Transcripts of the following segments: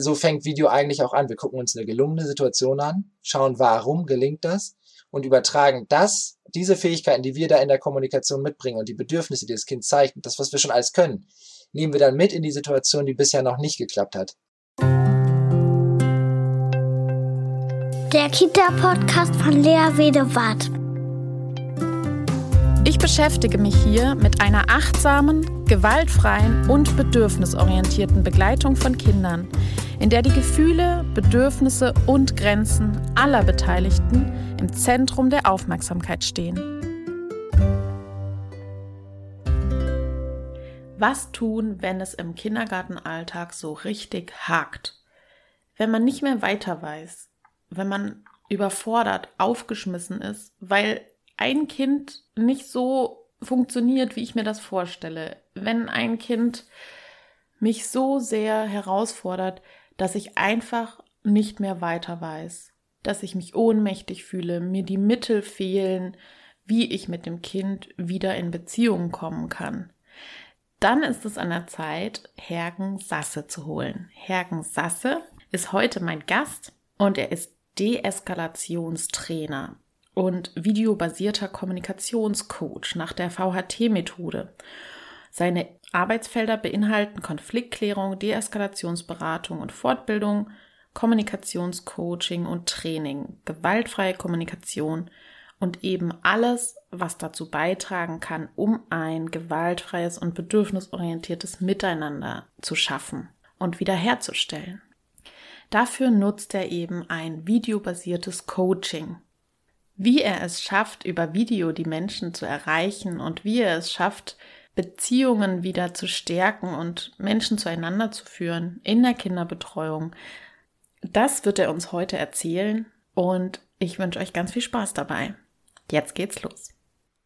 so fängt Video eigentlich auch an. Wir gucken uns eine gelungene Situation an, schauen, warum gelingt das und übertragen das, diese Fähigkeiten, die wir da in der Kommunikation mitbringen und die Bedürfnisse, die das Kind zeigt, das, was wir schon alles können, nehmen wir dann mit in die Situation, die bisher noch nicht geklappt hat. Der Kita-Podcast von Lea Wedewart. Ich beschäftige mich hier mit einer achtsamen, gewaltfreien und bedürfnisorientierten Begleitung von Kindern, in der die Gefühle, Bedürfnisse und Grenzen aller Beteiligten im Zentrum der Aufmerksamkeit stehen. Was tun, wenn es im Kindergartenalltag so richtig hakt? Wenn man nicht mehr weiter weiß, wenn man überfordert, aufgeschmissen ist, weil ein Kind nicht so funktioniert, wie ich mir das vorstelle. Wenn ein Kind mich so sehr herausfordert, dass ich einfach nicht mehr weiter weiß, dass ich mich ohnmächtig fühle, mir die Mittel fehlen, wie ich mit dem Kind wieder in Beziehung kommen kann. Dann ist es an der Zeit, Hergen Sasse zu holen. Hergen Sasse ist heute mein Gast und er ist Deeskalationstrainer und videobasierter Kommunikationscoach nach der VHT-Methode. Seine Arbeitsfelder beinhalten Konfliktklärung, Deeskalationsberatung und Fortbildung, Kommunikationscoaching und Training, gewaltfreie Kommunikation und eben alles, was dazu beitragen kann, um ein gewaltfreies und bedürfnisorientiertes Miteinander zu schaffen und wiederherzustellen. Dafür nutzt er eben ein videobasiertes Coaching, wie er es schafft, über Video die Menschen zu erreichen und wie er es schafft, Beziehungen wieder zu stärken und Menschen zueinander zu führen in der Kinderbetreuung. Das wird er uns heute erzählen und ich wünsche euch ganz viel Spaß dabei. Jetzt geht's los.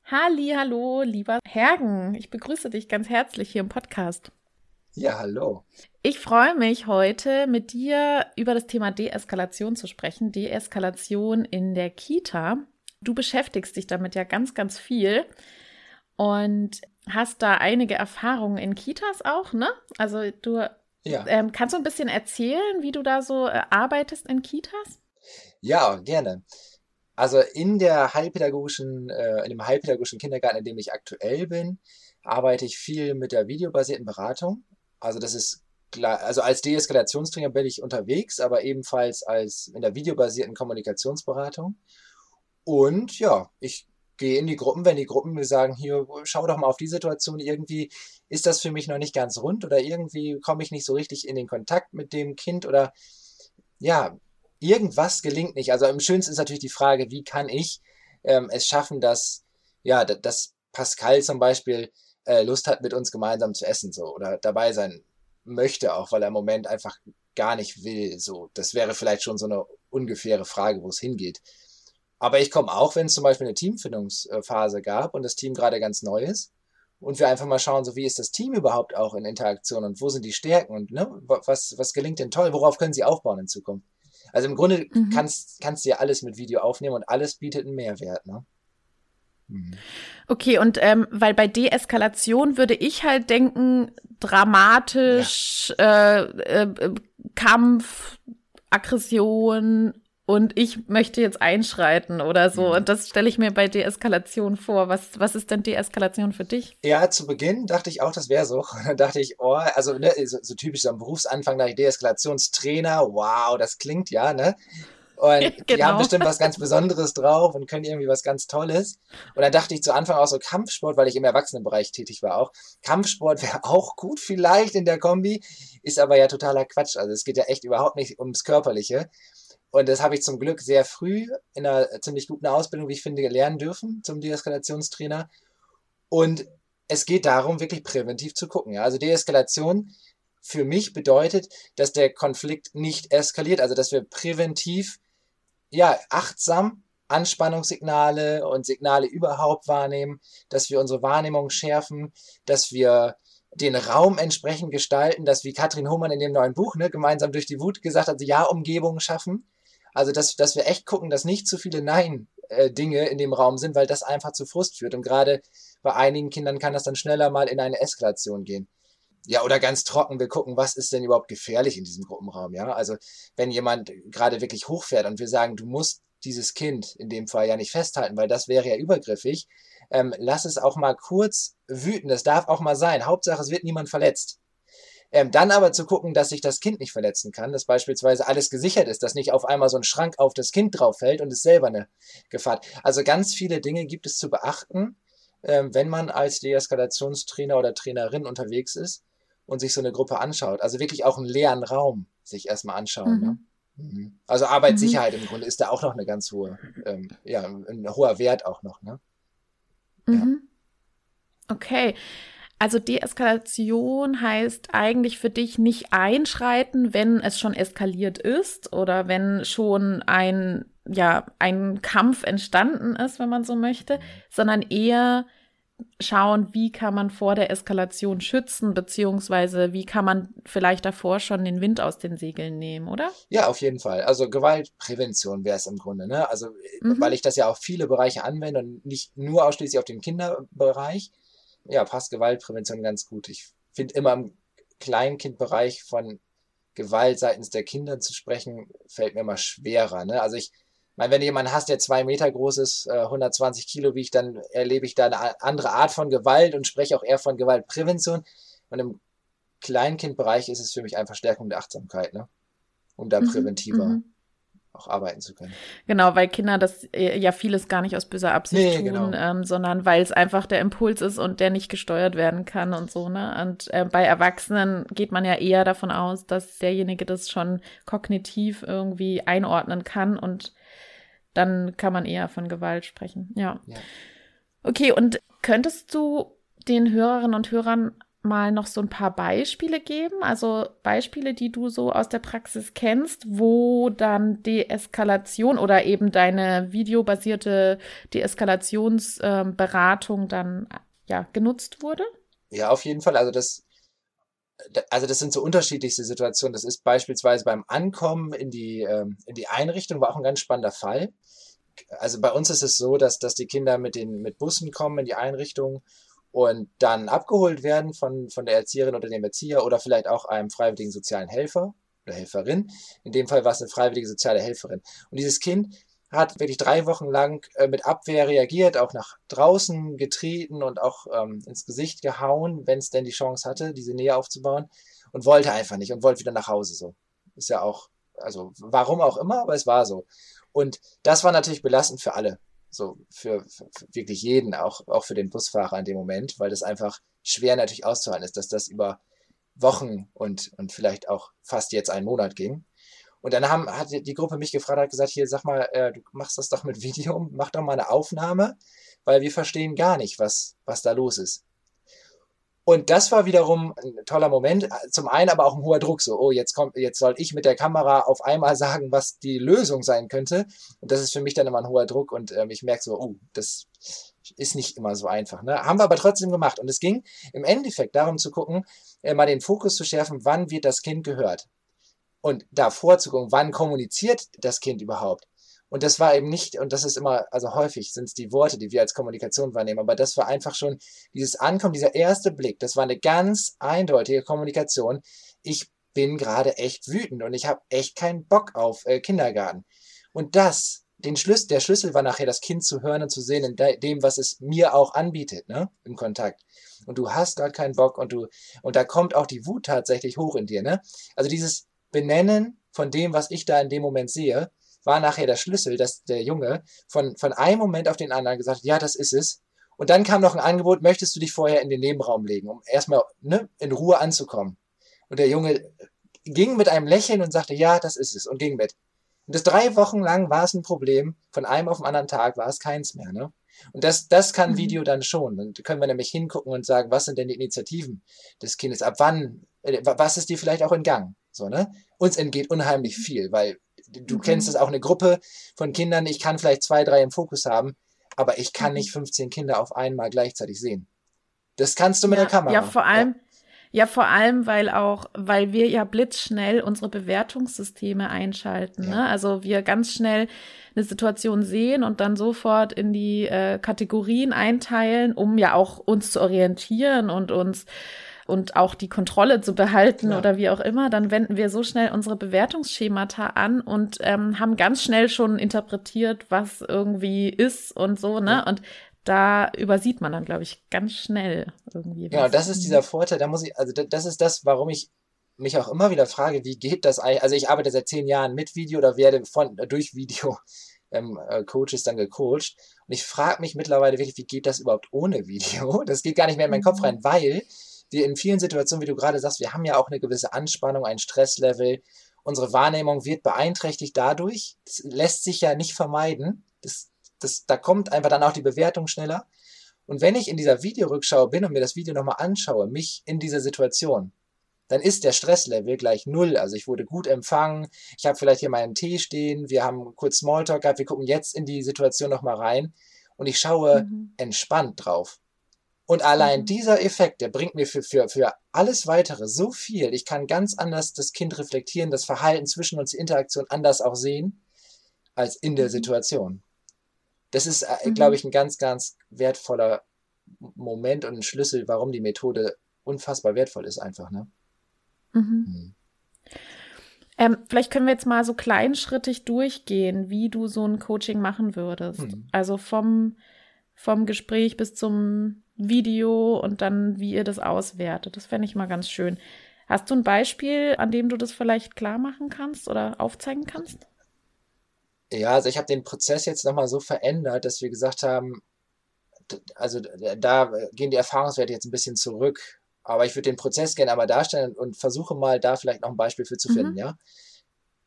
Halli, hallo, lieber Hergen. Ich begrüße dich ganz herzlich hier im Podcast. Ja, hallo. Ich freue mich heute mit dir über das Thema Deeskalation zu sprechen. Deeskalation in der Kita. Du beschäftigst dich damit ja ganz, ganz viel und hast da einige Erfahrungen in Kitas auch, ne? Also du ja. ähm, kannst du ein bisschen erzählen, wie du da so äh, arbeitest in Kitas? Ja, gerne. Also in der heilpädagogischen, äh, in dem heilpädagogischen Kindergarten, in dem ich aktuell bin, arbeite ich viel mit der videobasierten Beratung. Also das ist also als Deeskalationstrainer bin ich unterwegs, aber ebenfalls als in der videobasierten Kommunikationsberatung. Und ja, ich gehe in die Gruppen, wenn die Gruppen mir sagen, hier, schau doch mal auf die Situation, irgendwie ist das für mich noch nicht ganz rund oder irgendwie komme ich nicht so richtig in den Kontakt mit dem Kind oder ja, irgendwas gelingt nicht. Also am schönsten ist natürlich die Frage, wie kann ich ähm, es schaffen, dass, ja, dass Pascal zum Beispiel äh, Lust hat, mit uns gemeinsam zu essen, so, oder dabei sein möchte auch, weil er im Moment einfach gar nicht will, so. Das wäre vielleicht schon so eine ungefähre Frage, wo es hingeht. Aber ich komme auch, wenn es zum Beispiel eine Teamfindungsphase gab und das Team gerade ganz neu ist und wir einfach mal schauen, so wie ist das Team überhaupt auch in Interaktion und wo sind die Stärken und ne, was, was gelingt denn toll, worauf können sie aufbauen in Zukunft. Also im Grunde mhm. kannst, kannst du ja alles mit Video aufnehmen und alles bietet einen Mehrwert, ne? Mhm. Okay, und ähm, weil bei Deeskalation würde ich halt denken, dramatisch, ja. äh, äh, Kampf, Aggression und ich möchte jetzt einschreiten oder so. Mhm. Und das stelle ich mir bei Deeskalation vor. Was, was ist denn Deeskalation für dich? Ja, zu Beginn dachte ich auch, das wäre so. dann dachte ich, oh, also ne, so, so typisch so am Berufsanfang, da ich Deeskalationstrainer, wow, das klingt ja, ne? Und ja, genau. die haben bestimmt was ganz Besonderes drauf und können irgendwie was ganz Tolles. Und dann dachte ich zu Anfang auch so Kampfsport, weil ich im Erwachsenenbereich tätig war auch. Kampfsport wäre auch gut vielleicht in der Kombi, ist aber ja totaler Quatsch. Also es geht ja echt überhaupt nicht ums Körperliche. Und das habe ich zum Glück sehr früh in einer ziemlich guten Ausbildung, wie ich finde, lernen dürfen zum Deeskalationstrainer. Und es geht darum, wirklich präventiv zu gucken. Ja? Also Deeskalation für mich bedeutet, dass der Konflikt nicht eskaliert, also dass wir präventiv ja, achtsam Anspannungssignale und Signale überhaupt wahrnehmen, dass wir unsere Wahrnehmung schärfen, dass wir den Raum entsprechend gestalten, dass wie Katrin Hohmann in dem neuen Buch, ne, gemeinsam durch die Wut gesagt hat, Ja-Umgebungen schaffen. Also, dass, dass wir echt gucken, dass nicht zu viele Nein-Dinge in dem Raum sind, weil das einfach zu Frust führt. Und gerade bei einigen Kindern kann das dann schneller mal in eine Eskalation gehen. Ja, oder ganz trocken, wir gucken, was ist denn überhaupt gefährlich in diesem Gruppenraum, ja? Also, wenn jemand gerade wirklich hochfährt und wir sagen, du musst dieses Kind in dem Fall ja nicht festhalten, weil das wäre ja übergriffig, ähm, lass es auch mal kurz wüten, das darf auch mal sein. Hauptsache, es wird niemand verletzt. Ähm, dann aber zu gucken, dass sich das Kind nicht verletzen kann, dass beispielsweise alles gesichert ist, dass nicht auf einmal so ein Schrank auf das Kind drauf fällt und es selber eine Gefahr. Also ganz viele Dinge gibt es zu beachten, ähm, wenn man als Deeskalationstrainer oder Trainerin unterwegs ist und sich so eine Gruppe anschaut. Also wirklich auch einen leeren Raum sich erstmal anschauen. Ne? Mhm. Ne? Also Arbeitssicherheit mhm. im Grunde ist da auch noch eine ganz hohe, ähm, ja, ein hoher Wert auch noch. Ne? Mhm. Ja. Okay. Also Deeskalation heißt eigentlich für dich nicht einschreiten, wenn es schon eskaliert ist oder wenn schon ein, ja, ein Kampf entstanden ist, wenn man so möchte, mhm. sondern eher schauen, wie kann man vor der Eskalation schützen, beziehungsweise wie kann man vielleicht davor schon den Wind aus den Segeln nehmen, oder? Ja, auf jeden Fall. Also Gewaltprävention wäre es im Grunde, ne? Also, mhm. weil ich das ja auf viele Bereiche anwende und nicht nur ausschließlich auf den Kinderbereich, ja, passt Gewaltprävention ganz gut. Ich finde immer im Kleinkindbereich von Gewalt seitens der Kinder zu sprechen, fällt mir immer schwerer, ne? Also ich meine, wenn du jemanden hast, der zwei Meter groß ist, 120 äh, Kilo wiegt, dann erlebe ich da eine andere Art von Gewalt und spreche auch eher von Gewaltprävention. Und im Kleinkindbereich ist es für mich einfach Stärkung der Achtsamkeit, ne? um da mhm, präventiver mhm, auch arbeiten zu können. Genau, weil Kinder das äh, ja vieles gar nicht aus böser Absicht nee, tun, genau. ähm, sondern weil es einfach der Impuls ist und der nicht gesteuert werden kann und so. Ne? Und äh, bei Erwachsenen geht man ja eher davon aus, dass derjenige das schon kognitiv irgendwie einordnen kann und dann kann man eher von Gewalt sprechen. Ja. ja. Okay, und könntest du den Hörerinnen und Hörern mal noch so ein paar Beispiele geben? Also Beispiele, die du so aus der Praxis kennst, wo dann Deeskalation oder eben deine videobasierte Deeskalationsberatung ähm, dann ja genutzt wurde? Ja, auf jeden Fall. Also das also das sind so unterschiedlichste Situationen. Das ist beispielsweise beim Ankommen in die, ähm, in die Einrichtung, war auch ein ganz spannender Fall. Also bei uns ist es so, dass, dass die Kinder mit den mit Bussen kommen in die Einrichtung und dann abgeholt werden von, von der Erzieherin oder dem Erzieher oder vielleicht auch einem freiwilligen sozialen Helfer oder Helferin. In dem Fall war es eine freiwillige soziale Helferin. Und dieses Kind hat wirklich drei Wochen lang äh, mit Abwehr reagiert, auch nach draußen getreten und auch ähm, ins Gesicht gehauen, wenn es denn die Chance hatte, diese Nähe aufzubauen und wollte einfach nicht und wollte wieder nach Hause so. Ist ja auch, also warum auch immer, aber es war so. Und das war natürlich belastend für alle. So, für, für, für wirklich jeden, auch, auch für den Busfahrer in dem Moment, weil das einfach schwer natürlich auszuhalten ist, dass das über Wochen und, und vielleicht auch fast jetzt einen Monat ging. Und dann haben, hat die Gruppe mich gefragt, hat gesagt, hier, sag mal, äh, du machst das doch mit Video, mach doch mal eine Aufnahme, weil wir verstehen gar nicht, was, was da los ist. Und das war wiederum ein toller Moment. Zum einen aber auch ein hoher Druck. So, oh, jetzt kommt, jetzt soll ich mit der Kamera auf einmal sagen, was die Lösung sein könnte. Und das ist für mich dann immer ein hoher Druck. Und ähm, ich merke so, oh, das ist nicht immer so einfach. Ne? Haben wir aber trotzdem gemacht. Und es ging im Endeffekt darum zu gucken, äh, mal den Fokus zu schärfen, wann wird das Kind gehört und davor zu gucken, wann kommuniziert das Kind überhaupt. Und das war eben nicht, und das ist immer, also häufig sind es die Worte, die wir als Kommunikation wahrnehmen, aber das war einfach schon dieses Ankommen, dieser erste Blick, das war eine ganz eindeutige Kommunikation. Ich bin gerade echt wütend und ich habe echt keinen Bock auf äh, Kindergarten. Und das, den Schlüssel, der Schlüssel war nachher das Kind zu hören und zu sehen in de dem, was es mir auch anbietet, ne, im Kontakt. Und du hast gerade keinen Bock und du, und da kommt auch die Wut tatsächlich hoch in dir, ne. Also dieses, Benennen von dem, was ich da in dem Moment sehe, war nachher der Schlüssel, dass der Junge von, von einem Moment auf den anderen gesagt hat, ja, das ist es. Und dann kam noch ein Angebot, möchtest du dich vorher in den Nebenraum legen, um erstmal ne, in Ruhe anzukommen. Und der Junge ging mit einem Lächeln und sagte, ja, das ist es und ging mit. Und das drei Wochen lang war es ein Problem. Von einem auf den anderen Tag war es keins mehr. Ne? Und das, das kann mhm. Video dann schon. Dann können wir nämlich hingucken und sagen, was sind denn die Initiativen des Kindes? Ab wann, äh, was ist dir vielleicht auch in Gang? So, ne? Uns entgeht unheimlich viel, weil du mhm. kennst es auch eine Gruppe von Kindern, ich kann vielleicht zwei, drei im Fokus haben, aber ich kann mhm. nicht 15 Kinder auf einmal gleichzeitig sehen. Das kannst du mit ja, der Kamera. Ja, vor allem, ja. ja. vor allem, weil auch, weil wir ja blitzschnell unsere Bewertungssysteme einschalten. Ja. Ne? Also wir ganz schnell eine Situation sehen und dann sofort in die äh, Kategorien einteilen, um ja auch uns zu orientieren und uns und auch die Kontrolle zu behalten Ja. oder wie auch immer, dann wenden wir so schnell unsere Bewertungsschemata an und ähm, haben ganz schnell schon interpretiert, was irgendwie ist und so, ne? Ja. Und da übersieht man dann, glaube ich, ganz schnell irgendwie. Genau, das ist dieser Vorteil, da muss ich, also da- das ist das, warum ich mich auch immer wieder frage, wie geht das eigentlich, also ich arbeite seit zehn Jahren mit Video oder werde von, durch Video ähm, äh, Coaches dann gecoacht und ich frage mich mittlerweile wirklich, wie geht das überhaupt ohne Video? Das geht gar nicht mehr in meinen Kopf Mhm. rein, weil wir in vielen Situationen, wie du gerade sagst, wir haben ja auch eine gewisse Anspannung, ein Stresslevel, unsere Wahrnehmung wird beeinträchtigt dadurch, das lässt sich ja nicht vermeiden, das, das, da kommt einfach dann auch die Bewertung schneller. Und wenn ich in dieser Videorückschau bin und mir das Video nochmal anschaue, mich in dieser Situation, dann ist der Stresslevel gleich null. Also ich wurde gut empfangen, ich habe vielleicht hier meinen Tee stehen, wir haben kurz Smalltalk gehabt, wir gucken jetzt in die Situation nochmal rein. Und ich schaue Mhm. entspannt drauf. Und allein Mhm. dieser Effekt, der bringt mir für, für, für alles weitere so viel. Ich kann ganz anders das Kind reflektieren, das Verhalten zwischen uns, die Interaktion anders auch sehen, als in der Mhm. Situation. Das ist, äh, Mhm. glaube ich, ein ganz, ganz wertvoller Moment und ein Schlüssel, warum die Methode unfassbar wertvoll ist, einfach, ne? Mhm. Hm. Ähm, vielleicht können wir jetzt mal so kleinschrittig durchgehen, wie du so ein Coaching machen würdest. Mhm. Also vom, vom Gespräch bis zum Video und dann, wie ihr das auswertet. Das fände ich mal ganz schön. Hast du ein Beispiel, an dem du das vielleicht klar machen kannst oder aufzeigen kannst? Ja, also ich habe den Prozess jetzt nochmal so verändert, dass wir gesagt haben, also da gehen die Erfahrungswerte jetzt ein bisschen zurück. Aber ich würde den Prozess gerne einmal darstellen und versuche mal da vielleicht noch ein Beispiel für zu Mhm. finden, ja?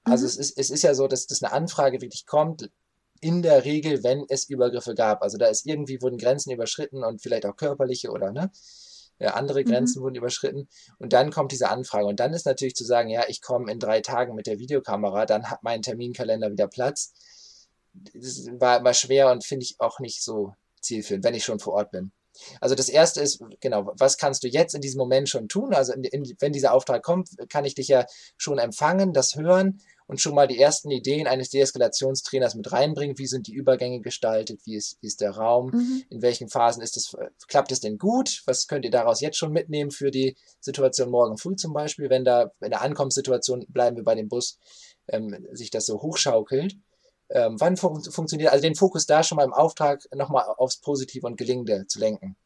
Also Mhm. es ist, es ist ja so, dass, dass eine Anfrage wirklich kommt, in der Regel, wenn es Übergriffe gab. Also da ist irgendwie wurden Grenzen überschritten und vielleicht auch körperliche oder ne, ja, andere Mhm. Grenzen wurden überschritten. Und dann kommt diese Anfrage. Und dann ist natürlich zu sagen, ja, ich komme in drei Tagen mit der Videokamera, dann hat mein Terminkalender wieder Platz. Das war immer schwer und finde ich auch nicht so zielführend, wenn ich schon vor Ort bin. Also das erste ist, genau, was kannst du jetzt in diesem Moment schon tun? Also in, in, wenn dieser Auftrag kommt, kann ich dich ja schon empfangen, das hören und schon mal die ersten Ideen eines Deeskalationstrainers mit reinbringen. Wie sind die Übergänge gestaltet? Wie ist, wie ist der Raum? Mhm. In welchen Phasen ist es, klappt es denn gut? Was könnt ihr daraus jetzt schon mitnehmen für die Situation morgen früh zum Beispiel, wenn da in der Ankommenssituation bleiben wir bei dem Bus, ähm, sich das so hochschaukelt? Ähm, wann fun funktioniert, also den Fokus da schon mal im Auftrag nochmal aufs Positive und Gelingende zu lenken.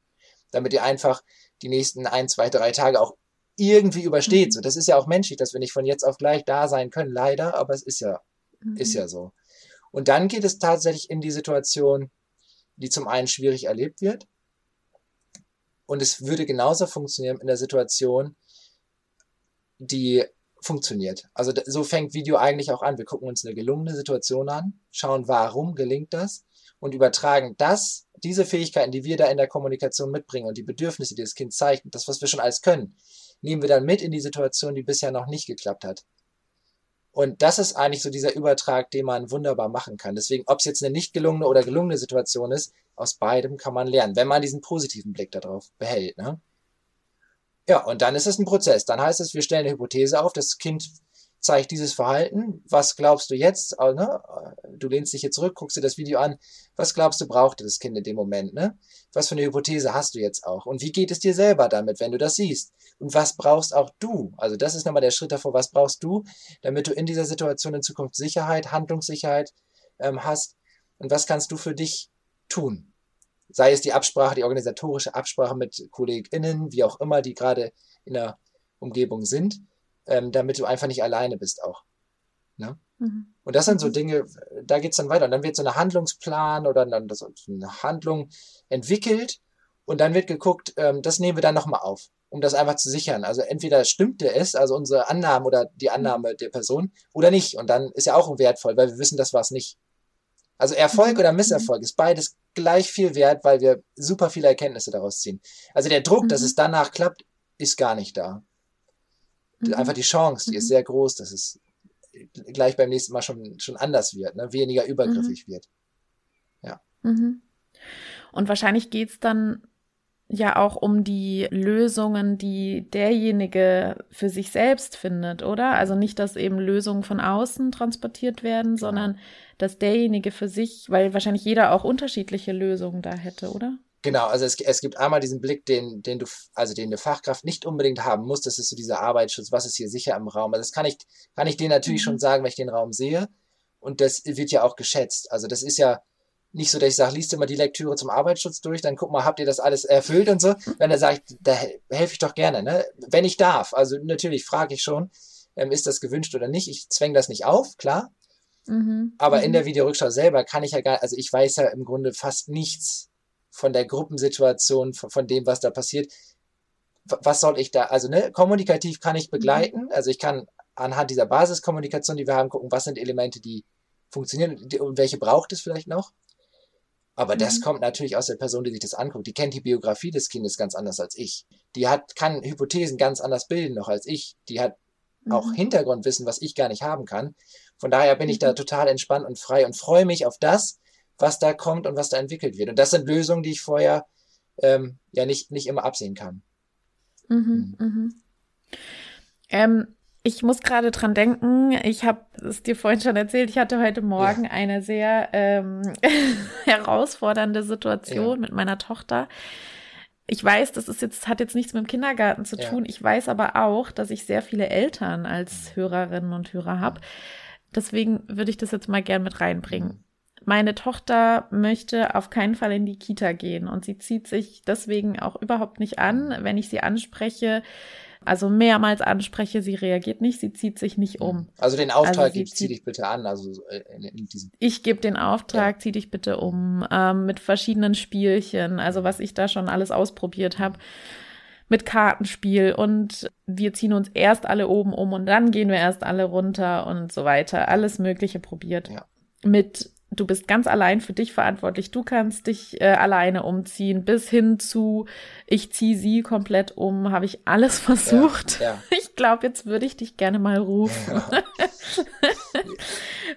Damit ihr einfach die nächsten ein, zwei, drei Tage auch irgendwie übersteht. Mhm. So, das ist ja auch menschlich, dass wir nicht von jetzt auf gleich da sein können, leider, aber es ist ja Mhm. ist ja so. Und dann geht es tatsächlich in die Situation, die zum einen schwierig erlebt wird. Und es würde genauso funktionieren in der Situation, die funktioniert. Also so fängt Video eigentlich auch an. Wir gucken uns eine gelungene Situation an, schauen, warum gelingt das und übertragen das, diese Fähigkeiten, die wir da in der Kommunikation mitbringen und die Bedürfnisse, die das Kind zeigt, das, was wir schon alles können, nehmen wir dann mit in die Situation, die bisher noch nicht geklappt hat. Und das ist eigentlich so dieser Übertrag, den man wunderbar machen kann. Deswegen, ob es jetzt eine nicht gelungene oder gelungene Situation ist, aus beidem kann man lernen, wenn man diesen positiven Blick darauf behält. Ne? Ja, und dann ist es ein Prozess. Dann heißt es, wir stellen eine Hypothese auf, das Kind zeigt dieses Verhalten. Was glaubst du jetzt? Äh, Ne? Du lehnst dich hier zurück, guckst dir das Video an. Was glaubst du, brauchte das Kind in dem Moment? Ne? Was für eine Hypothese hast du jetzt auch? Und wie geht es dir selber damit, wenn du das siehst? Und was brauchst auch du? Also das ist nochmal der Schritt davor. Was brauchst du, damit du in dieser Situation in Zukunft Sicherheit, Handlungssicherheit ähm, hast? Und was kannst du für dich tun? Sei es die Absprache, die organisatorische Absprache mit KollegInnen, wie auch immer, die gerade in der Umgebung sind, ähm, damit du einfach nicht alleine bist auch. Ne? Mhm. Und das sind so Mhm. Dinge, da geht's dann weiter. Und dann wird so eine Handlungsplan oder dann das, eine Handlung entwickelt und dann wird geguckt, ähm, das nehmen wir dann nochmal auf, um das einfach zu sichern. Also entweder stimmte es, also unsere Annahme oder die Annahme der Person, oder nicht. Und dann ist ja auch wertvoll, weil wir wissen, das war es nicht. Also Erfolg Mhm. oder Misserfolg ist beides gleich viel wert, weil wir super viele Erkenntnisse daraus ziehen. Also der Druck, dass Mhm. es danach klappt, ist gar nicht da. Mhm. Einfach die Chance, die ist Mhm. sehr groß, dass es gleich beim nächsten Mal schon, schon anders wird, ne? weniger übergriffig wird. Mhm. Und wahrscheinlich geht's dann ja auch um die Lösungen, die derjenige für sich selbst findet, oder? Also nicht, dass eben Lösungen von außen transportiert werden, sondern dass derjenige für sich, weil wahrscheinlich jeder auch unterschiedliche Lösungen da hätte, oder? Genau, also es, es gibt einmal diesen Blick, den, den du, also den eine Fachkraft nicht unbedingt haben muss. Das ist so dieser Arbeitsschutz, was ist hier sicher im Raum. Also das kann ich, kann ich dir natürlich mhm. schon sagen, wenn ich den Raum sehe. Und das wird ja auch geschätzt. Also das ist ja nicht so, dass ich sage, liest mal die Lektüre zum Arbeitsschutz durch, dann guck mal, habt ihr das alles erfüllt und so. Wenn er sagt, da helfe ich doch gerne, ne? Wenn ich darf. Also natürlich frage ich schon, ähm, ist das gewünscht oder nicht. Ich zwänge das nicht auf, klar. Mhm. Aber mhm. in der Videorückschau selber kann ich ja gar, also ich weiß ja im Grunde fast nichts von der Gruppensituation, von, von dem, was da passiert. Was soll ich da, also ne, kommunikativ kann ich begleiten, mhm. also ich kann anhand dieser Basiskommunikation, die wir haben, gucken, was sind Elemente, die funktionieren und welche braucht es vielleicht noch. Aber mhm. das kommt natürlich aus der Person, die sich das anguckt. Die kennt die Biografie des Kindes ganz anders als ich. Die hat, kann Hypothesen ganz anders bilden noch als ich. Die hat mhm. auch Hintergrundwissen, was ich gar nicht haben kann. Von daher bin ich da mhm. total entspannt und frei und freue mich auf das, was da kommt und was da entwickelt wird. Und das sind Lösungen, die ich vorher ähm, ja nicht, nicht immer absehen kann. Mhm, mhm. mhm. Ähm, ich muss gerade dran denken, ich habe es dir vorhin schon erzählt, ich hatte heute Morgen ja. eine sehr ähm, herausfordernde Situation ja. mit meiner Tochter. Ich weiß, das ist jetzt, hat jetzt nichts mit dem Kindergarten zu tun. Ja. Ich weiß aber auch, dass ich sehr viele Eltern als Hörerinnen und Hörer habe. Deswegen würde ich das jetzt mal gern mit reinbringen meine Tochter möchte auf keinen Fall in die Kita gehen und sie zieht sich deswegen auch überhaupt nicht an, wenn ich sie anspreche. Also mehrmals anspreche, sie reagiert nicht, sie zieht sich nicht um. Also den Auftrag also zieh dich bitte an. Also äh, in, in diesem ich gebe den Auftrag, ja. zieh dich bitte um, ähm, mit verschiedenen Spielchen, also was ich da schon alles ausprobiert habe mit Kartenspiel und wir ziehen uns erst alle oben um und dann gehen wir erst alle runter und so weiter. Alles Mögliche probiert. Ja. Mit du bist ganz allein für dich verantwortlich. Du kannst dich äh, alleine umziehen, bis hin zu, ich ziehe sie komplett um, habe ich alles versucht. Ja, ja. Ich glaube, jetzt würde ich dich gerne mal rufen. Ja.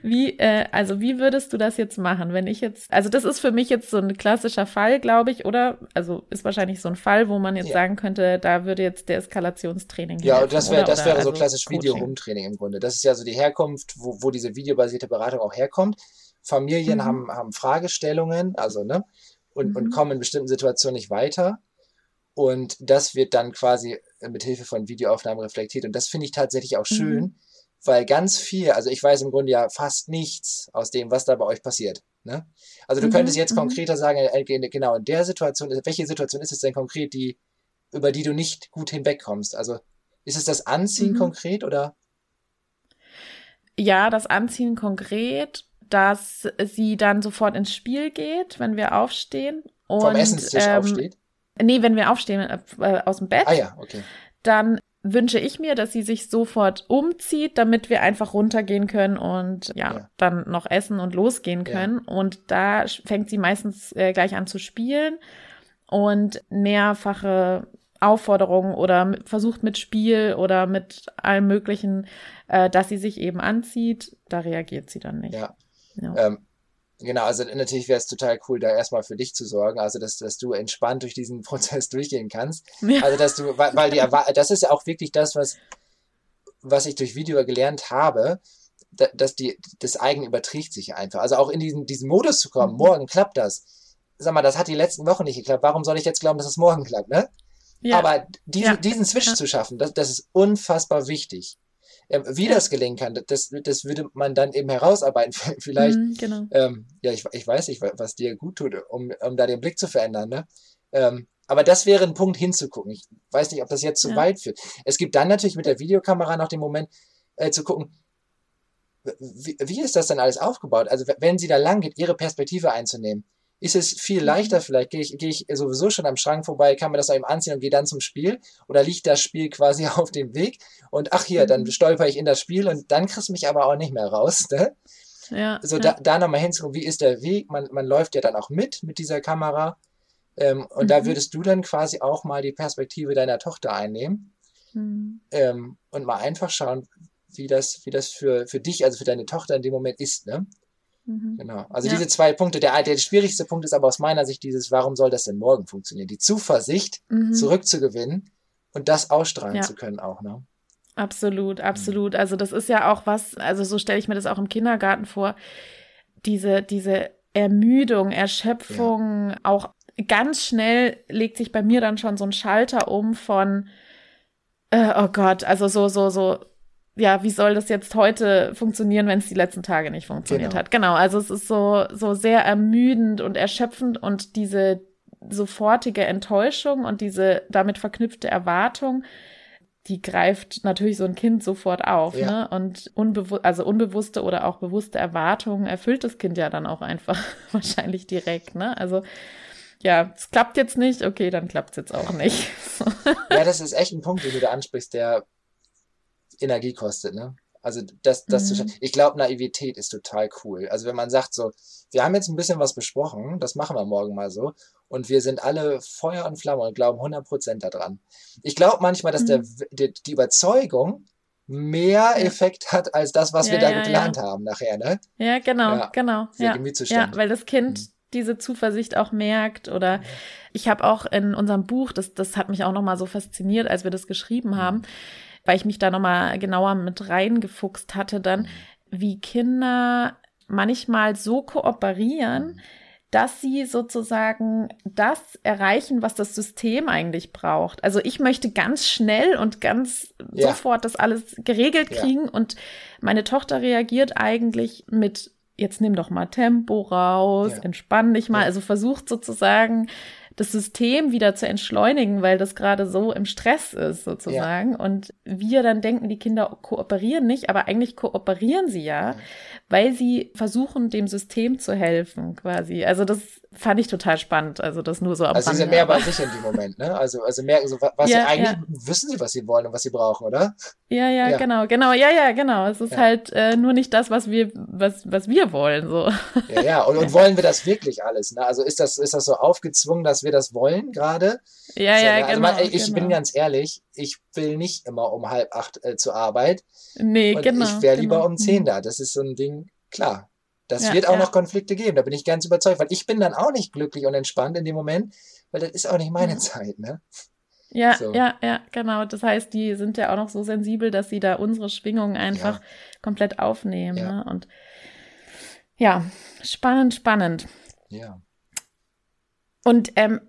wie, äh, also wie würdest du das jetzt machen, wenn ich jetzt, also das ist für mich jetzt so ein klassischer Fall, glaube ich, oder? Also ist wahrscheinlich so ein Fall, wo man jetzt sagen könnte, da würde jetzt der Eskalationstraining Ja, helfen, das wäre, das wäre so also klassisch Video-Home-Training im Grunde. Das ist ja so die Herkunft, wo, wo diese videobasierte Beratung auch herkommt. Familien mhm. haben, haben Fragestellungen, also, ne, und, mhm. und kommen in bestimmten Situationen nicht weiter. Und das wird dann quasi mit Hilfe von Videoaufnahmen reflektiert. Und das finde ich tatsächlich auch schön, mhm. weil ganz viel, also ich weiß im Grunde ja fast nichts aus dem, was da bei euch passiert. Ne? Also du könntest mhm, jetzt mhm. konkreter sagen, äh, genau in der Situation, welche Situation ist es denn konkret, die, über die du nicht gut hinwegkommst? Also ist es das Anziehen mhm. konkret oder? Ja, das Anziehen konkret dass sie dann sofort ins Spiel geht, wenn wir aufstehen. Und, Vom Essenstisch ähm, aufsteht? Nee, wenn wir aufstehen äh, aus dem Bett. Ah ja, okay. Dann wünsche ich mir, dass sie sich sofort umzieht, damit wir einfach runtergehen können und ja, ja. dann noch essen und losgehen können. Ja. Und da fängt sie meistens äh, gleich an zu spielen und mehrfache Aufforderungen oder versucht mit Spiel oder mit allem Möglichen, äh, dass sie sich eben anzieht, da reagiert sie dann nicht. Ja, ja. Ähm, genau, also natürlich wäre es total cool, da erstmal für dich zu sorgen, also dass, dass du entspannt durch diesen Prozess durchgehen kannst. Ja. Also dass du, weil, weil die das ist ja auch wirklich das, was, was ich durch Video gelernt habe, dass die, das Eigen überträgt sich einfach. Also auch in diesen, diesen Modus zu kommen, mhm. morgen klappt das. Sag mal, das hat die letzten Wochen nicht geklappt. Warum soll ich jetzt glauben, dass es morgen klappt, ne? Ja. Aber diesen, ja. diesen Switch ja. zu schaffen, das, das ist unfassbar wichtig. Wie das gelingen kann, das, das würde man dann eben herausarbeiten. Vielleicht, mm, genau. ähm, ja, ich, ich weiß nicht, was dir gut tut, um, um da den Blick zu verändern. Ne? Ähm, aber das wäre ein Punkt hinzugucken. Ich weiß nicht, ob das jetzt zu ja. weit führt. Es gibt dann natürlich mit der Videokamera noch den Moment äh, zu gucken, wie, wie ist das denn alles aufgebaut? Also wenn sie da lang geht, ihre Perspektive einzunehmen ist es viel mhm. leichter vielleicht. Gehe ich, gehe ich sowieso schon am Schrank vorbei, kann mir das eben anziehen und gehe dann zum Spiel? Oder liegt das Spiel quasi auf dem Weg? Und ach hier, dann mhm. stolper ich in das Spiel und dann kriegst du mich aber auch nicht mehr raus. Ne? Ja, so ja. da, da nochmal hinzugucken, wie ist der Weg? Man, man läuft ja dann auch mit mit dieser Kamera. Ähm, und mhm. da würdest du dann quasi auch mal die Perspektive deiner Tochter einnehmen mhm. ähm, und mal einfach schauen, wie das, wie das für, für dich, also für deine Tochter in dem Moment ist. Ne? Mhm. Genau. Also ja. diese zwei Punkte. Der, der schwierigste Punkt ist aber aus meiner Sicht dieses, warum soll das denn morgen funktionieren? Die Zuversicht mhm. zurückzugewinnen und das ausstrahlen ja. zu können auch, ne? Absolut, absolut. Also das ist ja auch was, also so stelle ich mir das auch im Kindergarten vor. Diese, diese Ermüdung, Erschöpfung, ja. auch ganz schnell legt sich bei mir dann schon so ein Schalter um von, äh, oh Gott, also so, so, so, ja, wie soll das jetzt heute funktionieren, wenn es die letzten Tage nicht funktioniert Genau. hat? Genau, also es ist so, so sehr ermüdend und erschöpfend und diese sofortige Enttäuschung und diese damit verknüpfte Erwartung, die greift natürlich so ein Kind sofort auf, Ja. ne? Und unbewu also unbewusste oder auch bewusste Erwartungen erfüllt das Kind ja dann auch einfach wahrscheinlich direkt, ne? Also ja, es klappt jetzt nicht, okay, dann klappt es jetzt auch nicht. Ja, das ist echt ein Punkt, den du da ansprichst, der Energie kostet, ne? Also das, das zu Mhm. ich glaube, Naivität ist total cool. Also wenn man sagt so, wir haben jetzt ein bisschen was besprochen, das machen wir morgen mal so, und wir sind alle Feuer und Flamme und glauben 100% daran. Ich glaube manchmal, dass der, Mhm. die, die Überzeugung mehr Ja. Effekt hat als das, was wir Ja, da ja, geplant haben nachher, ne? Ja, genau, Ja, genau. Der Ja. Ja, weil das Kind Mhm. diese Zuversicht auch merkt oder ich habe auch in unserem Buch, das, das hat mich auch nochmal so fasziniert, als wir das geschrieben haben, weil ich mich da nochmal genauer mit reingefuchst hatte dann, wie Kinder manchmal so kooperieren, dass sie sozusagen das erreichen, was das System eigentlich braucht. Also ich möchte ganz schnell und ganz Ja. sofort das alles geregelt Ja. kriegen und meine Tochter reagiert eigentlich mit jetzt nimm doch mal Tempo raus, Ja. entspann dich mal, Ja. also versucht sozusagen das System wieder zu entschleunigen, weil das gerade so im Stress ist sozusagen. Und wir dann denken, die Kinder kooperieren nicht, aber eigentlich kooperieren sie ja, weil sie versuchen, dem System zu helfen quasi. Also das fand ich total spannend. Also das nur so am Also sie sind mehr bei sich in dem Moment, ne? Also, also merken so, wa- was Ja, sie eigentlich ja. wissen sie, was sie wollen und was sie brauchen, oder? Ja, ja, Ja. genau, genau, ja, ja, genau. Es ist Ja. halt äh, nur nicht das, was wir, was, was wir wollen, so. Ja, ja. Und, und wollen wir das wirklich alles? Ne? Also ist das, ist das so aufgezwungen, dass wir das wollen gerade? Ja, ja, ne? genau. Also man, ich genau. bin ganz ehrlich, ich will nicht immer um halb acht äh, zur Arbeit nee, und genau. ich wäre lieber genau. um zehn da. Das ist so ein Ding, klar. Das Ja, wird auch ja. noch Konflikte geben, da bin ich ganz überzeugt, weil ich bin dann auch nicht glücklich und entspannt in dem Moment, weil das ist auch nicht meine Ja. Zeit, ne? Ja, So. ja, ja, genau. Das heißt, die sind ja auch noch so sensibel, dass sie da unsere Schwingungen einfach komplett aufnehmen. Ja. Ne? Und ja, spannend, spannend. Ja. Und ähm,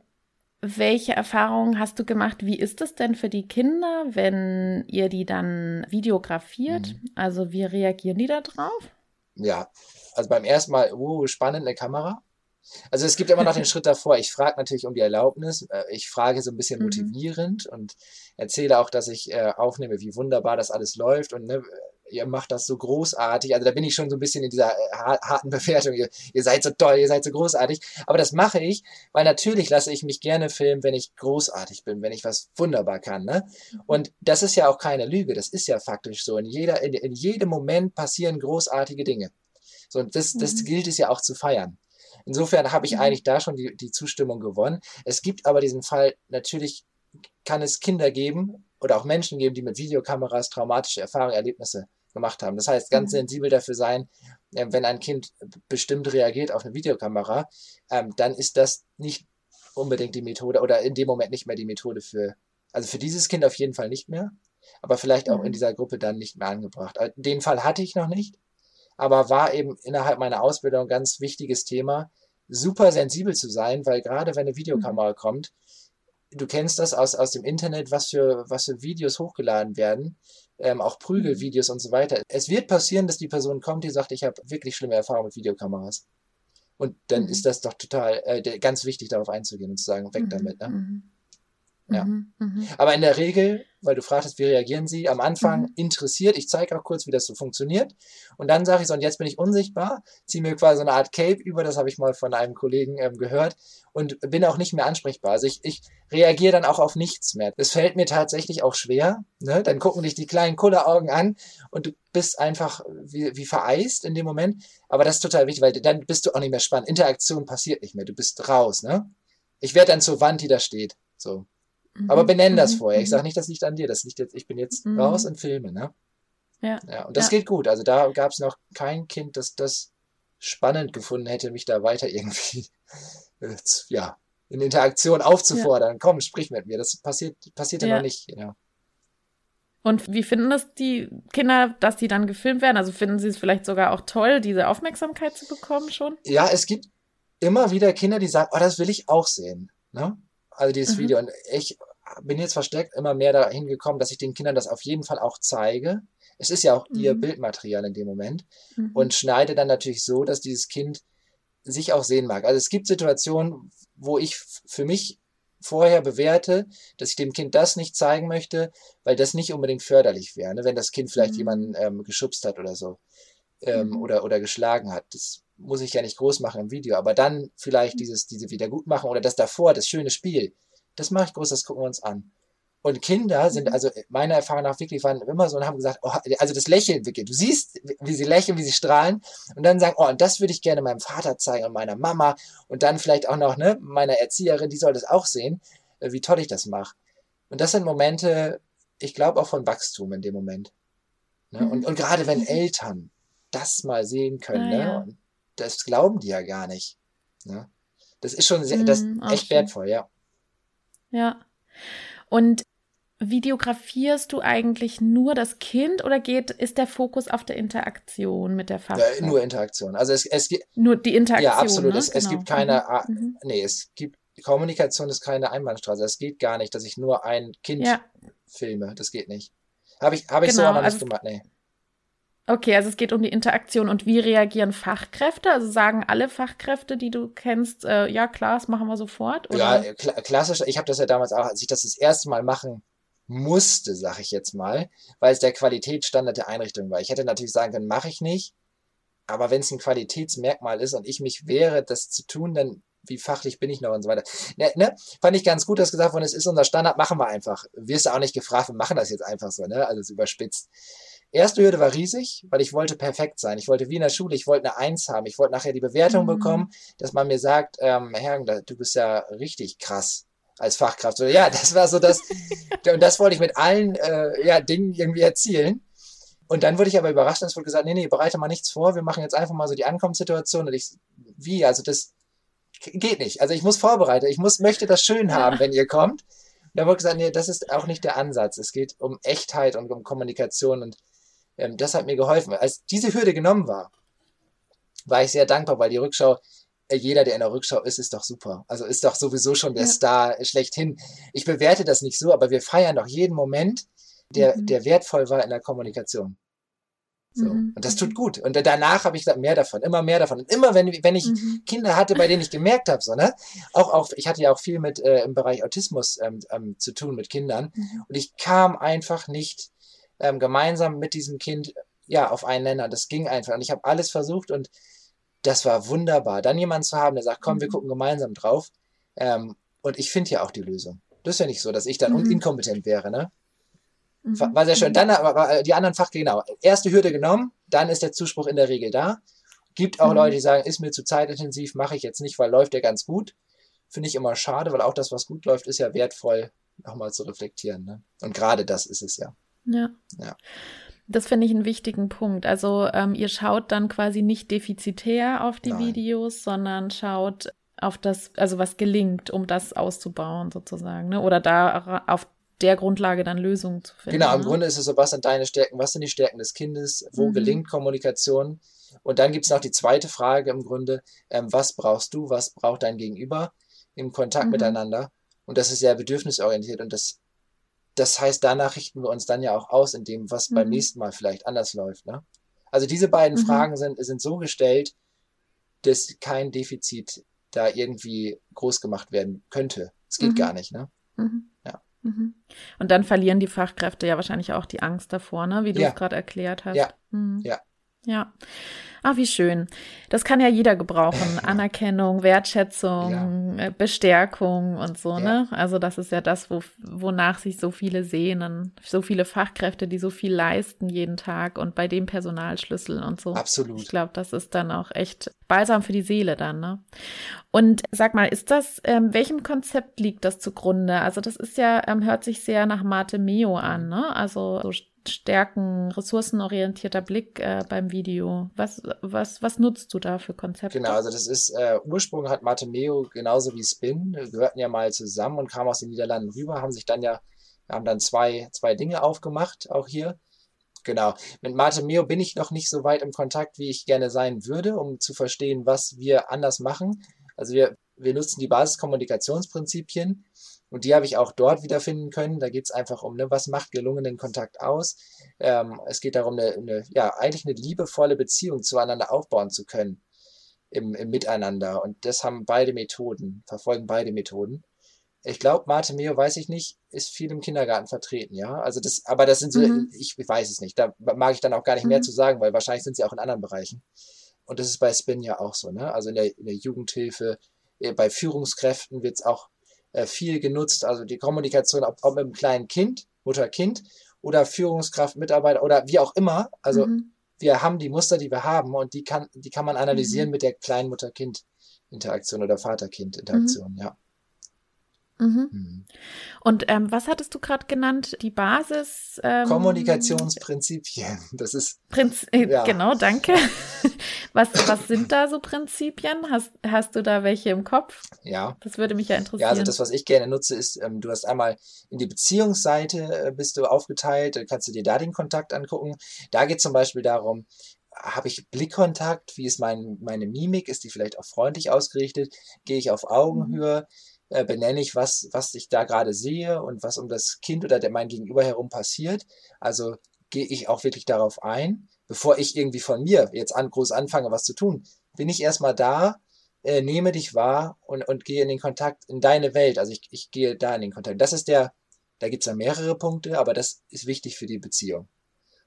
welche Erfahrungen hast du gemacht? Wie ist es denn für die Kinder, wenn ihr die dann videografiert? Mhm. Also wie reagieren die da drauf? Ja, also beim ersten Mal, uh, spannend, eine Kamera. Also es gibt immer noch den Schritt davor. Ich frage natürlich um die Erlaubnis. Äh, Ich frage so ein bisschen Mhm. motivierend und erzähle auch, dass ich äh, aufnehme, wie wunderbar das alles läuft und ne, ihr macht das so großartig. Also da bin ich schon so ein bisschen in dieser äh, har- harten Bewertung. Ihr, ihr seid so toll, ihr seid so großartig. Aber das mache ich, weil natürlich lasse ich mich gerne filmen, wenn ich großartig bin, wenn ich was wunderbar kann. Ne? Und das ist ja auch keine Lüge. Das ist ja faktisch so. In jeder, in, in jedem Moment passieren großartige Dinge. So, und das, das Mhm. gilt es ja auch zu feiern. Insofern habe ich Mhm. eigentlich da schon die, die Zustimmung gewonnen. Es gibt aber diesen Fall, natürlich kann es Kinder geben oder auch Menschen geben, die mit Videokameras traumatische Erfahrungen, Erlebnisse gemacht haben. Das heißt, ganz Mhm. sensibel dafür sein, äh, wenn ein Kind bestimmt reagiert auf eine Videokamera, ähm, dann ist das nicht unbedingt die Methode oder in dem Moment nicht mehr die Methode für, also für dieses Kind auf jeden Fall nicht mehr, aber vielleicht auch Mhm. in dieser Gruppe dann nicht mehr angebracht. Äh, Den Fall hatte ich noch nicht, aber war eben innerhalb meiner Ausbildung ein ganz wichtiges Thema, super sensibel zu sein, weil gerade wenn eine Videokamera kommt, du kennst das aus, aus dem Internet, was für, was für Videos hochgeladen werden, ähm, auch Prügelvideos und so weiter. Es wird passieren, dass die Person kommt, die sagt, ich habe wirklich schlimme Erfahrungen mit Videokameras. Und dann Mhm. ist das doch total äh, ganz wichtig, darauf einzugehen und zu sagen, weg Mhm, damit. Ne? mhm. Ja. Mhm, mhm. Aber in der Regel, weil du fragtest, wie reagieren sie, am Anfang Mhm. interessiert, ich zeige auch kurz, wie das so funktioniert. Und dann sage ich so, und jetzt bin ich unsichtbar, ziehe mir quasi so eine Art Cape über, das habe ich mal von einem Kollegen ähm, gehört, und bin auch nicht mehr ansprechbar. Also ich, ich reagiere dann auch auf nichts mehr. Das fällt mir tatsächlich auch schwer. Ne? Dann gucken dich die kleinen Kulleraugen an und du bist einfach wie, wie vereist in dem Moment. Aber das ist total wichtig, weil dann bist du auch nicht mehr spannend. Interaktion passiert nicht mehr, du bist raus. Ne? Ich werde dann zur Wand, die da steht. So. Aber Mhm, benenn das mhm, vorher. Ich mhm. sage nicht, das liegt an dir. Das liegt jetzt, ich bin jetzt Mhm. raus und filme, ne? Ja. Ja, und das Ja. geht gut. Also da gab es noch kein Kind, das das spannend gefunden hätte, mich da weiter irgendwie äh, ja, in Interaktion aufzufordern. Komm, sprich mit mir. Das passiert, passierte Ja. noch nicht. Ja. Und wie finden das die Kinder, dass die dann gefilmt werden? Also finden sie es vielleicht sogar auch toll, diese Aufmerksamkeit zu bekommen schon? ja, es gibt immer wieder Kinder, die sagen, oh, das will ich auch sehen. Ne? Also dieses mhm. Video. Und ich bin jetzt versteckt immer mehr dahin gekommen, dass ich den Kindern das auf jeden Fall auch zeige. Es ist ja auch mhm. ihr Bildmaterial in dem Moment. Mhm. Und schneide dann natürlich so, dass dieses Kind sich auch sehen mag. Also es gibt Situationen, wo ich für mich vorher bewerte, dass ich dem Kind das nicht zeigen möchte, weil das nicht unbedingt förderlich wäre, ne? wenn das Kind vielleicht mhm. jemanden ähm, geschubst hat oder so ähm, mhm. oder, oder geschlagen hat. Das muss ich ja nicht groß machen im Video, aber dann vielleicht mhm. dieses, diese Wiedergutmachen oder das davor, das schöne Spiel, das mache ich groß, das gucken wir uns an. Und Kinder sind, mhm. also meiner Erfahrung nach wirklich waren immer so und haben gesagt, oh, also das Lächeln wirklich. Du siehst, wie sie lächeln, wie sie strahlen und dann sagen, oh, und das würde ich gerne meinem Vater zeigen und meiner Mama und dann vielleicht auch noch, ne, meiner Erzieherin, die soll das auch sehen, äh, wie toll ich das mache. Und das sind Momente, ich glaube auch von Wachstum in dem Moment. Ne? Mhm. Und, und gerade wenn Eltern das mal sehen können, ah, ne? Ja. das glauben die ja gar nicht. Ne? Das ist schon sehr, das ist mhm, echt wertvoll, ja. Ja. Und Videografierst du eigentlich nur das Kind oder geht, ist der Fokus auf der Interaktion mit der Fachkraft? Ja, nur Interaktion. Also es, es gibt. Nur die Interaktion. Ja, absolut. Ne? Es, genau. es gibt keine. Mhm. mhm. Nee, es gibt. Kommunikation ist keine Einbahnstraße. Es geht gar nicht, dass ich nur ein Kind ja. filme. Das geht nicht. Habe ich, hab ich genau, so aber nicht also, gemacht. Nee. Okay, also es geht um die Interaktion und wie reagieren Fachkräfte? Also sagen alle Fachkräfte, die du kennst, äh, ja klar, das machen wir sofort? Oder? Ja, kl klassisch. Ich habe das ja damals auch, als ich das das erste Mal machen musste, sag ich jetzt mal, weil es der Qualitätsstandard der Einrichtung war. Ich hätte natürlich sagen können, mache ich nicht, aber wenn es ein Qualitätsmerkmal ist und ich mich wehre, das zu tun, dann wie fachlich bin ich noch und so weiter. Ne, ne? Fand ich ganz gut, dass gesagt worden ist, ist unser Standard, machen wir einfach. Wirst du auch nicht gefragt, wir machen das jetzt einfach so, ne? Also es überspitzt. Erste Hürde war riesig, weil ich wollte perfekt sein. Ich wollte wie in der Schule, ich wollte eine Eins haben. Ich wollte nachher die Bewertung mhm. bekommen, dass man mir sagt, ähm, Herr, du bist ja richtig krass als Fachkraft. So, ja, das war so das, und das wollte ich mit allen äh, ja, Dingen irgendwie erzielen. Und dann wurde ich aber überrascht, und es wurde gesagt, nee, nee, bereite mal nichts vor, wir machen jetzt einfach mal so die Ankommenssituation. Und ich, wie, also das geht nicht. Also ich muss vorbereiten, ich muss, möchte das schön haben, wenn ihr kommt. Und da wurde gesagt, nee, das ist auch nicht der Ansatz. Es geht um Echtheit und um Kommunikation und ähm, das hat mir geholfen. Als diese Hürde genommen war, war ich sehr dankbar, weil die Rückschau äh, jeder, der in der Rückschau ist, ist doch super. Also ist doch sowieso schon der ja. Star schlechthin. Ich bewerte das nicht so, aber wir feiern doch jeden Moment, der, mhm. der wertvoll war in der Kommunikation. So. Mhm. Und das tut gut. Und danach habe ich mehr davon, immer mehr davon. Und immer wenn, wenn ich mhm. Kinder hatte, bei denen ich gemerkt habe, so, ne? Auch, auch, ich hatte ja auch viel mit äh, im Bereich Autismus ähm, ähm, zu tun mit Kindern. Mhm. Und ich kam einfach nicht ähm, gemeinsam mit diesem Kind ja auf einen Nenner. Das ging einfach. Und ich habe alles versucht und das war wunderbar. Dann jemanden zu haben, der sagt, komm, wir mhm. gucken gemeinsam drauf. Ähm, und ich finde ja auch die Lösung. Das ist ja nicht so, dass ich dann mhm. inkompetent wäre, ne? Mhm. War sehr schön. Dann aber äh, die anderen Fach, genau. Erste Hürde genommen, dann ist der Zuspruch in der Regel da. Gibt auch mhm. Leute, die sagen, ist mir zu zeitintensiv, mache ich jetzt nicht, weil läuft ja ganz gut. Finde ich immer schade, weil auch das, was gut läuft, ist ja wertvoll, nochmal zu reflektieren. Ne? Und gerade das ist es ja. Ja. ja. Das finde ich einen wichtigen Punkt. Also ähm, ihr schaut dann quasi nicht defizitär auf die Nein. Videos, sondern schaut auf das, also was gelingt, um das auszubauen sozusagen, ne? Oder da auf der Grundlage dann Lösungen zu finden. Genau, im ne? Grunde ist es so, was sind deine Stärken, was sind die Stärken des Kindes, wo mhm. gelingt Kommunikation? Und dann gibt es noch die zweite Frage im Grunde, ähm, was brauchst du, was braucht dein Gegenüber im Kontakt mhm. miteinander? Und das ist sehr bedürfnisorientiert und das das heißt, danach richten wir uns dann ja auch aus, in dem, was mhm. beim nächsten Mal vielleicht anders läuft. Ne? Also diese beiden mhm. Fragen sind, sind so gestellt, dass kein Defizit da irgendwie groß gemacht werden könnte. Es geht mhm. gar nicht, ne? Mhm. Ja. Mhm. Und dann verlieren die Fachkräfte ja wahrscheinlich auch die Angst davor, ne? Wie du ja. es gerade erklärt hast. Ja. Mhm. Ja. Ja. Ach, wie schön. Das kann ja jeder gebrauchen. Anerkennung, Wertschätzung, ja. Äh, Bestärkung und so, ja. ne? Also das ist ja das, wo, wonach sich so viele sehnen. So viele Fachkräfte, die so viel leisten jeden Tag und bei dem Personalschlüssel und so. Absolut. Ich glaube, das ist dann auch echt balsam für die Seele dann, ne? Und sag mal, ist das, ähm, welchem Konzept liegt das zugrunde? Also das ist ja, ähm, hört sich sehr nach Mate Meo an, ne? Also so Stärken, ressourcenorientierter Blick äh, beim Video. Was, was, was nutzt du da für Konzepte? Genau, also das ist, äh, Ursprung hat Matemeo genauso wie Spin, gehörten ja mal zusammen und kamen aus den Niederlanden rüber, haben sich dann ja, haben dann zwei, zwei Dinge aufgemacht, auch hier. Genau. Mit Matemeo bin ich noch nicht so weit im Kontakt, wie ich gerne sein würde, um zu verstehen, was wir anders machen. Also wir, wir nutzen die Basiskommunikationsprinzipien und die habe ich auch dort wiederfinden können. Da geht es einfach um, ne, was macht gelungenen Kontakt aus. Ähm, es geht darum, eine, eine, ja, eigentlich eine liebevolle Beziehung zueinander aufbauen zu können im, im Miteinander. Und das haben beide Methoden, verfolgen beide Methoden. Ich glaube, Mate Meo, weiß ich nicht, ist viel im Kindergarten vertreten, ja. Also das, aber das sind so, mhm. ich, ich, weiß es nicht. Da mag ich dann auch gar nicht mhm. mehr zu sagen, weil wahrscheinlich sind sie auch in anderen Bereichen. Und das ist bei Spin ja auch so, ne? Also in der, in der Jugendhilfe, äh, bei Führungskräften wird es auch äh, viel genutzt. Also die Kommunikation, ob, ob mit einem kleinen Kind, Mutter-Kind oder Führungskraft, Mitarbeiter oder wie auch immer. Also mhm. wir haben die Muster, die wir haben und die kann, die kann man analysieren mhm. mit der kleinen Mutter-Kind-Interaktion oder Vater-Kind-Interaktion, mhm. ja. Mhm. Mhm. Und ähm, was hattest du gerade genannt? Die Basis? Ähm, Kommunikationsprinzipien. Das ist. Prinz äh, ja. Genau, danke. was, was sind da so Prinzipien? Hast, hast du da welche im Kopf? Ja. Das würde mich ja interessieren. Ja, also das, was ich gerne nutze, ist, ähm, du hast einmal in die Beziehungsseite äh, bist du aufgeteilt, kannst du dir da den Kontakt angucken. Da geht zum Beispiel darum, habe ich Blickkontakt? Wie ist mein, meine Mimik? Ist die vielleicht auch freundlich ausgerichtet? Gehe ich auf Augenhöhe? Mhm äh, benenne ich, was, was ich da gerade sehe und was um das Kind oder der, mein Gegenüber herum passiert. Also gehe ich auch wirklich darauf ein, bevor ich irgendwie von mir jetzt an, groß anfange, was zu tun. Bin ich erstmal da, äh, nehme dich wahr und, und gehe in den Kontakt in deine Welt. Also ich, ich gehe da in den Kontakt. Das ist der, da gibt's ja mehrere Punkte, aber das ist wichtig für die Beziehung.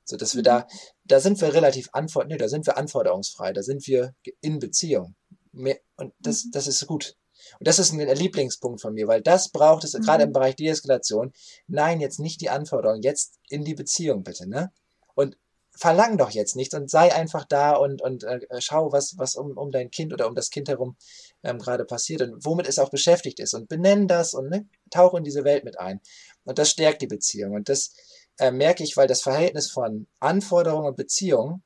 So dass wir mhm. da, da sind wir relativ antwort, nee, da sind wir anforderungsfrei, da sind wir in Beziehung. Und das, mhm. das ist gut. Und das ist ein Lieblingspunkt von mir, weil das braucht es mhm. gerade im Bereich Deeskalation. Nein, jetzt nicht die Anforderung, jetzt in die Beziehung bitte, ne? Und verlang doch jetzt nichts und sei einfach da und, und äh, schau, was, was um, um dein Kind oder um das Kind herum ähm, gerade passiert und womit es auch beschäftigt ist und benenn das und ne, tauch in diese Welt mit ein. Und das stärkt die Beziehung. Und das äh, merke ich, weil das Verhältnis von Anforderung und Beziehung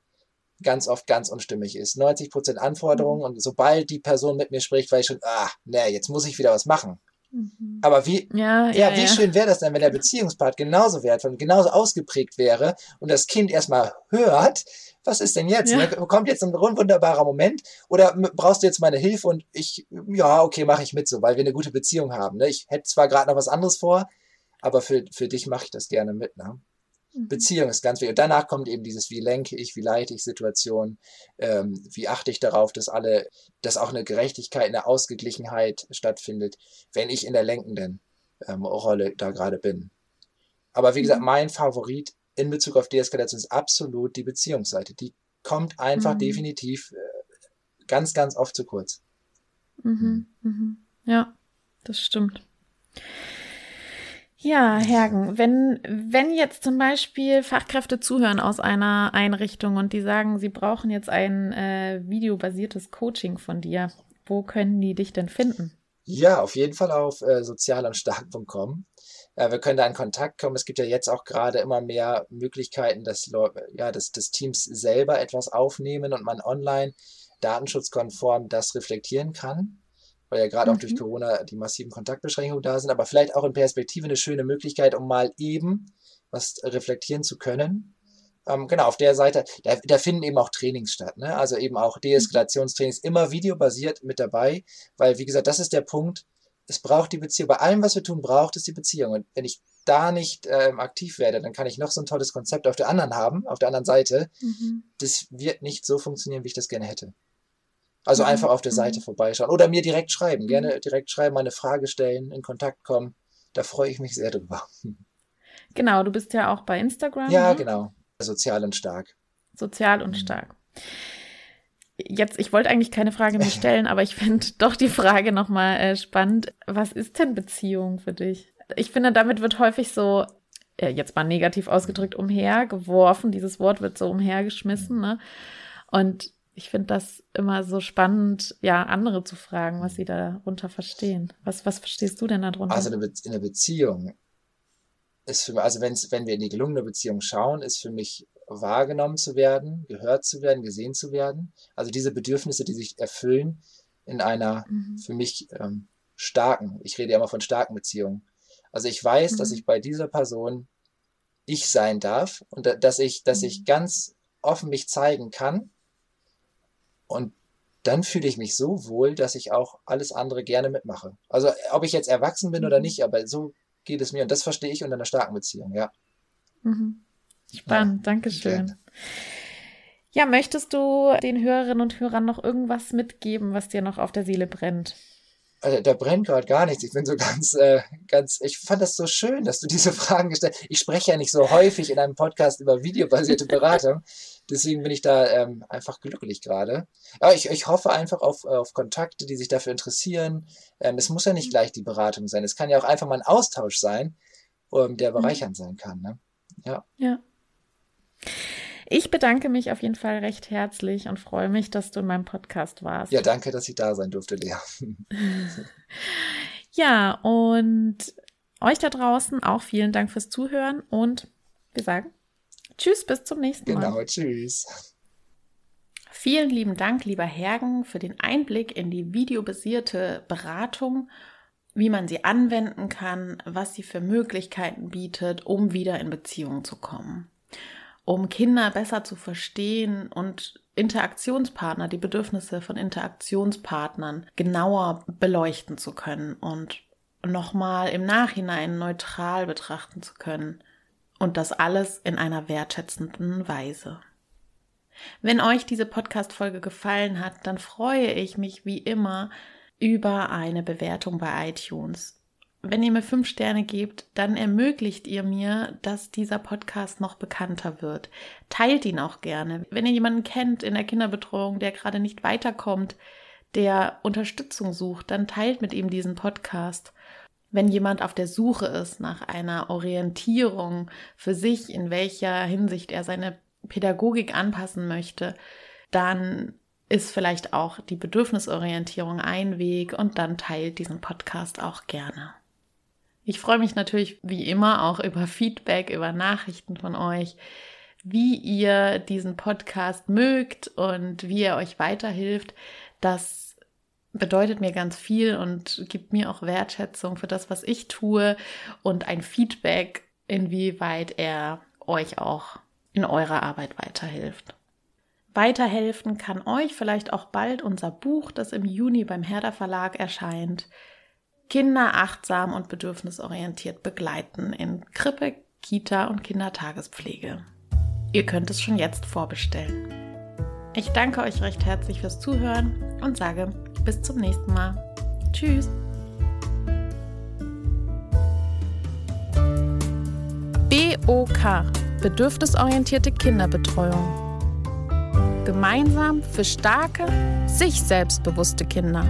ganz oft ganz unstimmig ist. 90 Prozent Anforderungen mhm. und sobald die Person mit mir spricht, weiß ich schon, ah, ne, jetzt muss ich wieder was machen. Mhm. Aber wie, ja, ja, ja wie ja. schön wäre das denn, wenn der Beziehungspart genauso wertvoll und genauso ausgeprägt wäre und das Kind erstmal hört, was ist denn jetzt? Ja. Ne? Kommt jetzt ein wunderbarer Moment oder brauchst du jetzt meine Hilfe und ich, ja, okay, mache ich mit so, weil wir eine gute Beziehung haben. Ne? Ich hätte zwar gerade noch was anderes vor, aber für, für dich mache ich das gerne mit. Ne? Mhm. Beziehung ist ganz wichtig. Und danach kommt eben dieses, wie lenke ich, wie leite ich Situationen, ähm, wie achte ich darauf, dass alle, dass auch eine Gerechtigkeit, eine Ausgeglichenheit stattfindet, wenn ich in der lenkenden ähm, Rolle da gerade bin. Aber wie gesagt, mhm. mein Favorit in Bezug auf Deeskalation ist absolut die Beziehungsseite. Die kommt einfach mhm. definitiv äh, ganz, ganz oft zu kurz. Mhm. Mhm. Ja, das stimmt. Ja, Hergen, wenn, wenn jetzt zum Beispiel Fachkräfte zuhören aus einer Einrichtung und die sagen, sie brauchen jetzt ein äh, videobasiertes Coaching von dir, wo können die dich denn finden? Ja, auf jeden Fall auf äh, sozialandstark.com. Äh, wir können da in Kontakt kommen. Es gibt ja jetzt auch gerade immer mehr Möglichkeiten, dass, ja, dass, dass Teams selber etwas aufnehmen und man online datenschutzkonform das reflektieren kann weil ja gerade mhm. auch durch mhm. Corona die massiven Kontaktbeschränkungen da sind, aber vielleicht auch in Perspektive eine schöne Möglichkeit, um mal eben was reflektieren zu können. Ähm, genau, auf der Seite, da, da, finden eben auch Trainings statt, ne? also eben auch Deeskalationstrainings, immer videobasiert mit dabei, weil, wie gesagt, das ist der Punkt, es braucht die Beziehung. Bei allem, was wir tun, braucht es die Beziehung. Und wenn ich da nicht ähm, aktiv werde, dann kann ich noch so ein tolles Konzept auf der anderen haben, auf der anderen Seite. Mhm. Das wird nicht so funktionieren, wie ich das gerne hätte. Also einfach auf der Seite mhm. vorbeischauen oder mir direkt schreiben. Gerne direkt schreiben, eine Frage stellen, in Kontakt kommen. Da freue ich mich sehr drüber. Genau, du bist ja auch bei Instagram. Ja, ne? genau. Sozial und stark. Sozial und mhm. stark. Jetzt, ich wollte eigentlich keine Frage mehr stellen, aber ich finde doch die Frage nochmal äh, spannend. Was ist denn Beziehung für dich? Ich finde, damit wird häufig so, äh, jetzt mal negativ ausgedrückt, umhergeworfen. Dieses Wort wird so umhergeschmissen. Ne? Und ich finde das immer so spannend, ja, andere zu fragen, was sie darunter verstehen. Was, was verstehst du denn darunter? Also in der Beziehung ist für mich, also wenn's, wenn wir in die gelungene Beziehung schauen, ist für mich wahrgenommen zu werden, gehört zu werden, gesehen zu werden. Also diese Bedürfnisse, die sich erfüllen in einer mhm. für mich ähm, starken, ich rede ja immer von starken Beziehungen. Also ich weiß, mhm. dass ich bei dieser Person ich sein darf und dass ich, dass mhm. ich ganz offen mich zeigen kann und dann fühle ich mich so wohl, dass ich auch alles andere gerne mitmache. Also ob ich jetzt erwachsen bin oder mhm. nicht, aber so geht es mir und das verstehe ich unter einer starken Beziehung, ja. Mhm. Spannend, ja, Dankeschön. Gerne. Ja, möchtest du den Hörerinnen und Hörern noch irgendwas mitgeben, was dir noch auf der Seele brennt? Also, da brennt gerade gar nichts. Ich bin so ganz, äh, ganz, ich fand das so schön, dass du diese Fragen gestellt hast. Ich spreche ja nicht so häufig in einem Podcast über videobasierte Beratung. Deswegen bin ich da ähm, einfach glücklich gerade. Aber ich, ich hoffe einfach auf, auf Kontakte, die sich dafür interessieren. Ähm, es muss ja nicht gleich die Beratung sein. Es kann ja auch einfach mal ein Austausch sein, um, der mhm. bereichernd sein kann. Ne? Ja. Ja. Ich bedanke mich auf jeden Fall recht herzlich und freue mich, dass du in meinem Podcast warst. Ja, danke, dass ich da sein durfte, Lea. ja, und euch da draußen auch vielen Dank fürs Zuhören und wir sagen Tschüss, bis zum nächsten Mal. Genau, tschüss. Vielen lieben Dank, lieber Hergen, für den Einblick in die videobasierte Beratung, wie man sie anwenden kann, was sie für Möglichkeiten bietet, um wieder in Beziehung zu kommen um Kinder besser zu verstehen und Interaktionspartner, die Bedürfnisse von Interaktionspartnern genauer beleuchten zu können und nochmal im Nachhinein neutral betrachten zu können. Und das alles in einer wertschätzenden Weise. Wenn euch diese Podcast-Folge gefallen hat, dann freue ich mich wie immer über eine Bewertung bei iTunes wenn ihr mir fünf Sterne gebt, dann ermöglicht ihr mir, dass dieser Podcast noch bekannter wird. Teilt ihn auch gerne. Wenn ihr jemanden kennt in der Kinderbetreuung, der gerade nicht weiterkommt, der Unterstützung sucht, dann teilt mit ihm diesen Podcast. Wenn jemand auf der Suche ist nach einer Orientierung für sich, in welcher Hinsicht er seine Pädagogik anpassen möchte, dann ist vielleicht auch die Bedürfnisorientierung ein Weg und dann teilt diesen Podcast auch gerne. Ich freue mich natürlich wie immer auch über Feedback, über Nachrichten von euch, wie ihr diesen Podcast mögt und wie er euch weiterhilft. Das bedeutet mir ganz viel und gibt mir auch Wertschätzung für das, was ich tue und ein Feedback, inwieweit er euch auch in eurer Arbeit weiterhilft. Weiterhelfen kann euch vielleicht auch bald unser Buch, das im Juni beim Herder Verlag erscheint. Kinder achtsam und bedürfnisorientiert begleiten in Krippe, Kita und Kindertagespflege. Ihr könnt es schon jetzt vorbestellen. Ich danke euch recht herzlich fürs Zuhören und sage bis zum nächsten Mal. Tschüss! BOK Bedürfnisorientierte Kinderbetreuung. Gemeinsam für starke, sich selbstbewusste Kinder.